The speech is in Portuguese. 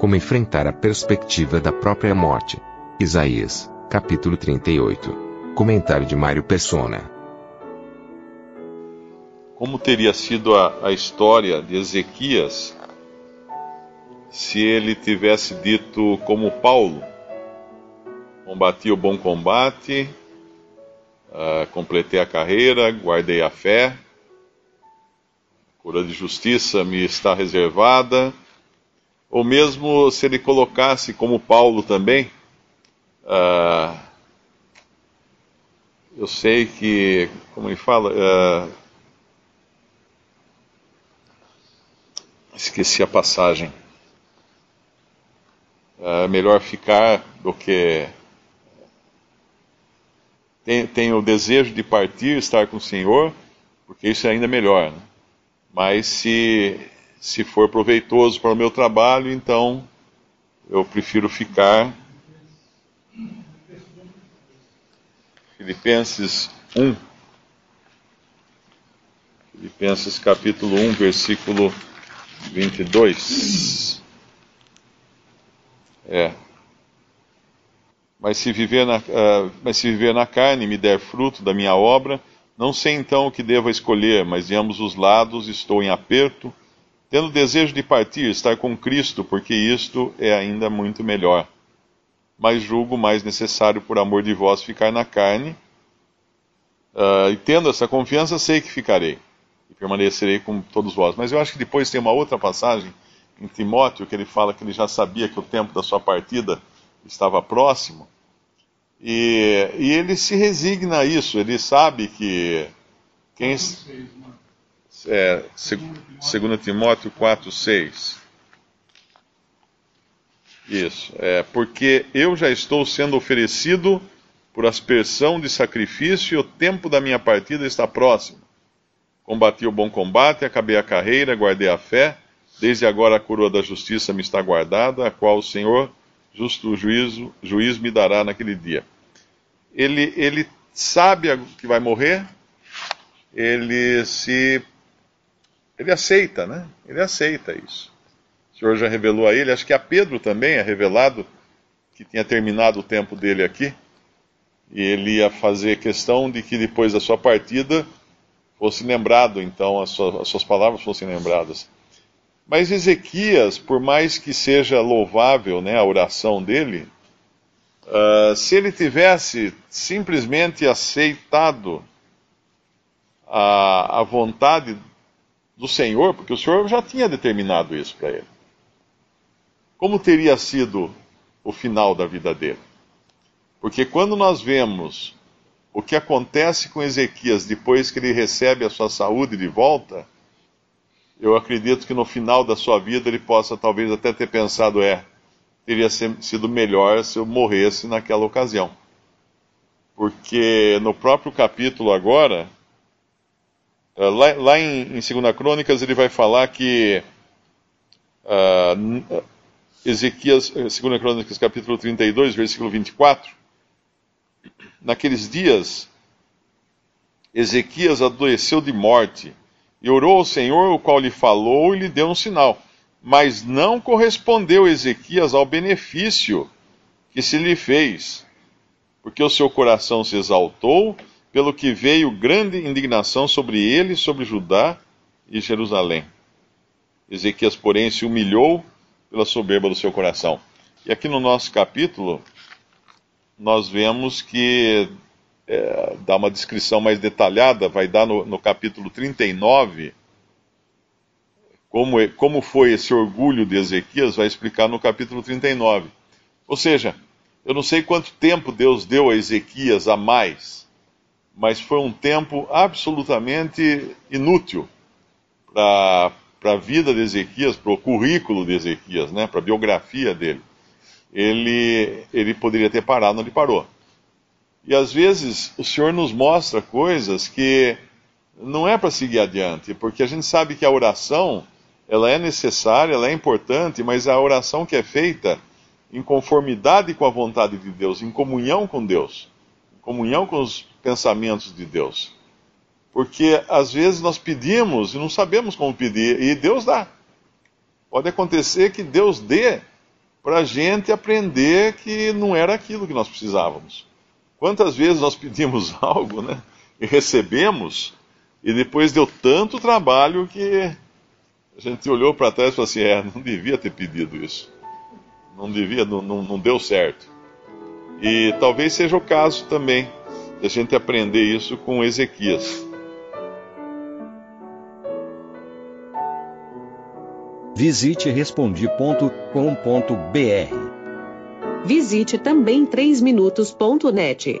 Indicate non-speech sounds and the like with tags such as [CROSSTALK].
Como enfrentar a perspectiva da própria morte. Isaías, capítulo 38. Comentário de Mário Persona. Como teria sido a, a história de Ezequias se ele tivesse dito como Paulo: Combati o bom combate, uh, completei a carreira, guardei a fé, a cura de justiça me está reservada. Ou mesmo se ele colocasse como Paulo também, uh, eu sei que, como ele fala, uh, esqueci a passagem. É melhor ficar do que. Tem o desejo de partir, estar com o Senhor, porque isso é ainda melhor. Né? Mas se, se for proveitoso para o meu trabalho, então eu prefiro ficar. Filipenses 1. Filipenses capítulo 1, versículo 22. É. Mas se, viver na, uh, mas se viver na carne me der fruto da minha obra, não sei então o que devo escolher, mas de ambos os lados estou em aperto, tendo desejo de partir, estar com Cristo, porque isto é ainda muito melhor. Mas julgo mais necessário, por amor de vós, ficar na carne, uh, e tendo essa confiança, sei que ficarei e permanecerei com todos vós. Mas eu acho que depois tem uma outra passagem em Timóteo que ele fala que ele já sabia que o tempo da sua partida estava próximo. E, e ele se resigna a isso, ele sabe que quem. É, 2 Timóteo 4, 6. Isso, é, porque eu já estou sendo oferecido por aspersão de sacrifício e o tempo da minha partida está próximo. Combati o bom combate, acabei a carreira, guardei a fé. Desde agora a coroa da justiça me está guardada, a qual o Senhor, justo juízo, juiz, me dará naquele dia. Ele, ele sabe que vai morrer, ele se. Ele aceita, né? Ele aceita isso. O Senhor já revelou a ele, acho que a Pedro também é revelado que tinha terminado o tempo dele aqui, e ele ia fazer questão de que depois da sua partida fosse lembrado, então, as suas, as suas palavras fossem lembradas. Mas Ezequias, por mais que seja louvável né, a oração dele, uh, se ele tivesse simplesmente aceitado a, a vontade do Senhor, porque o Senhor já tinha determinado isso para ele, como teria sido o final da vida dele? Porque quando nós vemos o que acontece com Ezequias depois que ele recebe a sua saúde de volta, eu acredito que no final da sua vida ele possa talvez até ter pensado: é, teria sido melhor se eu morresse naquela ocasião. Porque no próprio capítulo agora, lá, lá em, em 2 Crônicas, ele vai falar que uh, Ezequias, 2 Crônicas capítulo 32, versículo 24, Naqueles dias, Ezequias adoeceu de morte e orou ao Senhor, o qual lhe falou e lhe deu um sinal. Mas não correspondeu Ezequias ao benefício que se lhe fez, porque o seu coração se exaltou, pelo que veio grande indignação sobre ele, sobre Judá e Jerusalém. Ezequias, porém, se humilhou pela soberba do seu coração. E aqui no nosso capítulo, nós vemos que é, dá uma descrição mais detalhada, vai dar no, no capítulo 39, como, como foi esse orgulho de Ezequias, vai explicar no capítulo 39. Ou seja, eu não sei quanto tempo Deus deu a Ezequias a mais, mas foi um tempo absolutamente inútil, para a vida de Ezequias, para o currículo de Ezequias, né, para a biografia dele, ele, ele poderia ter parado onde parou. E às vezes o Senhor nos mostra coisas que não é para seguir adiante, porque a gente sabe que a oração ela é necessária, ela é importante, mas a oração que é feita em conformidade com a vontade de Deus, em comunhão com Deus, comunhão com os pensamentos de Deus. Porque às vezes nós pedimos e não sabemos como pedir, e Deus dá. Pode acontecer que Deus dê para a gente aprender que não era aquilo que nós precisávamos. Quantas vezes nós pedimos [LAUGHS] algo, né? E recebemos, e depois deu tanto trabalho que a gente olhou para trás e falou assim: é, não devia ter pedido isso. Não devia, não, não, não deu certo. E talvez seja o caso também de a gente aprender isso com Ezequias. Visite respondi.com.br. Visite também 3minutos.net.